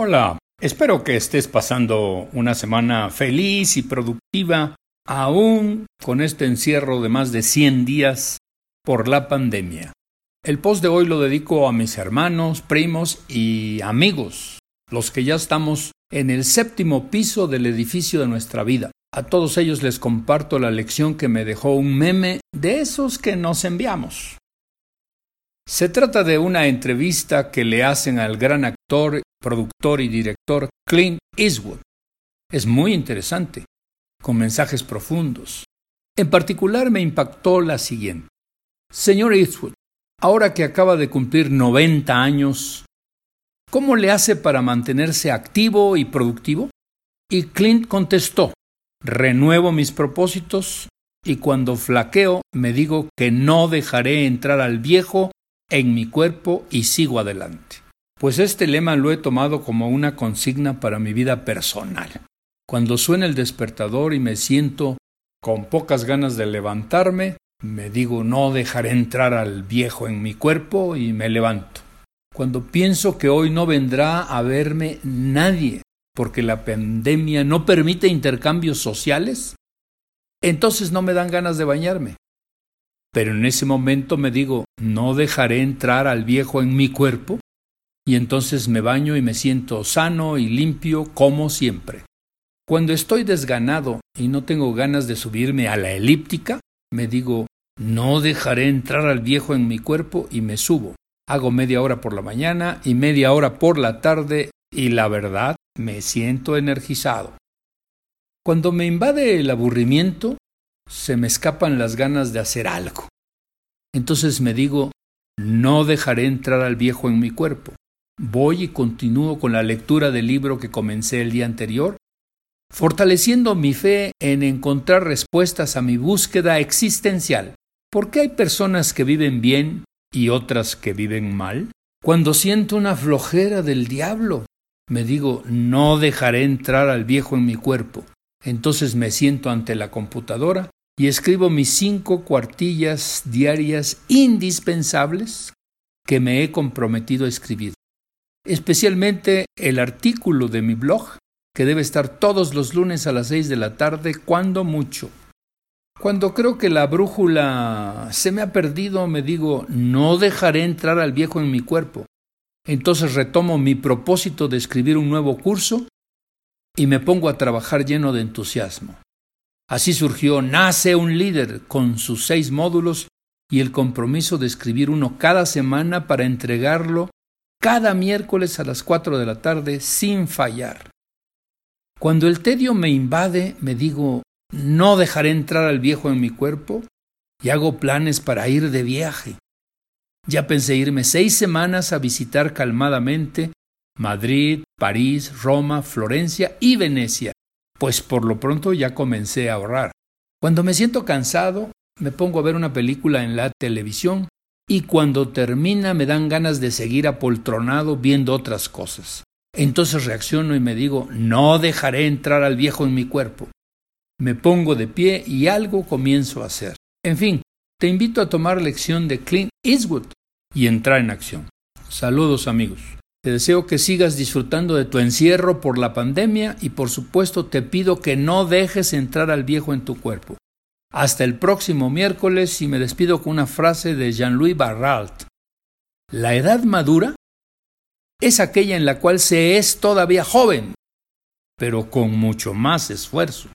Hola, espero que estés pasando una semana feliz y productiva, aún con este encierro de más de 100 días por la pandemia. El post de hoy lo dedico a mis hermanos, primos y amigos, los que ya estamos en el séptimo piso del edificio de nuestra vida. A todos ellos les comparto la lección que me dejó un meme de esos que nos enviamos. Se trata de una entrevista que le hacen al gran actor, productor y director Clint Eastwood. Es muy interesante, con mensajes profundos. En particular me impactó la siguiente. Señor Eastwood, ahora que acaba de cumplir 90 años, ¿cómo le hace para mantenerse activo y productivo? Y Clint contestó, renuevo mis propósitos y cuando flaqueo me digo que no dejaré entrar al viejo en mi cuerpo y sigo adelante. Pues este lema lo he tomado como una consigna para mi vida personal. Cuando suena el despertador y me siento con pocas ganas de levantarme, me digo no dejaré entrar al viejo en mi cuerpo y me levanto. Cuando pienso que hoy no vendrá a verme nadie porque la pandemia no permite intercambios sociales, entonces no me dan ganas de bañarme. Pero en ese momento me digo, no dejaré entrar al viejo en mi cuerpo, y entonces me baño y me siento sano y limpio como siempre. Cuando estoy desganado y no tengo ganas de subirme a la elíptica, me digo, no dejaré entrar al viejo en mi cuerpo y me subo. Hago media hora por la mañana y media hora por la tarde y la verdad me siento energizado. Cuando me invade el aburrimiento, se me escapan las ganas de hacer algo. Entonces me digo, no dejaré entrar al viejo en mi cuerpo. Voy y continúo con la lectura del libro que comencé el día anterior, fortaleciendo mi fe en encontrar respuestas a mi búsqueda existencial. ¿Por qué hay personas que viven bien y otras que viven mal? Cuando siento una flojera del diablo, me digo, no dejaré entrar al viejo en mi cuerpo. Entonces me siento ante la computadora y escribo mis cinco cuartillas diarias indispensables que me he comprometido a escribir, especialmente el artículo de mi blog, que debe estar todos los lunes a las seis de la tarde, cuando mucho. Cuando creo que la brújula se me ha perdido, me digo, no dejaré entrar al viejo en mi cuerpo. Entonces retomo mi propósito de escribir un nuevo curso y me pongo a trabajar lleno de entusiasmo. Así surgió Nace un líder con sus seis módulos y el compromiso de escribir uno cada semana para entregarlo cada miércoles a las cuatro de la tarde sin fallar. Cuando el tedio me invade, me digo, no dejaré entrar al viejo en mi cuerpo y hago planes para ir de viaje. Ya pensé irme seis semanas a visitar calmadamente Madrid, París, Roma, Florencia y Venecia, pues por lo pronto ya comencé a ahorrar. Cuando me siento cansado, me pongo a ver una película en la televisión y cuando termina me dan ganas de seguir apoltronado viendo otras cosas. Entonces reacciono y me digo, no dejaré entrar al viejo en mi cuerpo. Me pongo de pie y algo comienzo a hacer. En fin, te invito a tomar lección de Clint Eastwood y entrar en acción. Saludos amigos. Te deseo que sigas disfrutando de tu encierro por la pandemia y por supuesto te pido que no dejes entrar al viejo en tu cuerpo. Hasta el próximo miércoles y me despido con una frase de Jean-Louis Barrault. La edad madura es aquella en la cual se es todavía joven, pero con mucho más esfuerzo.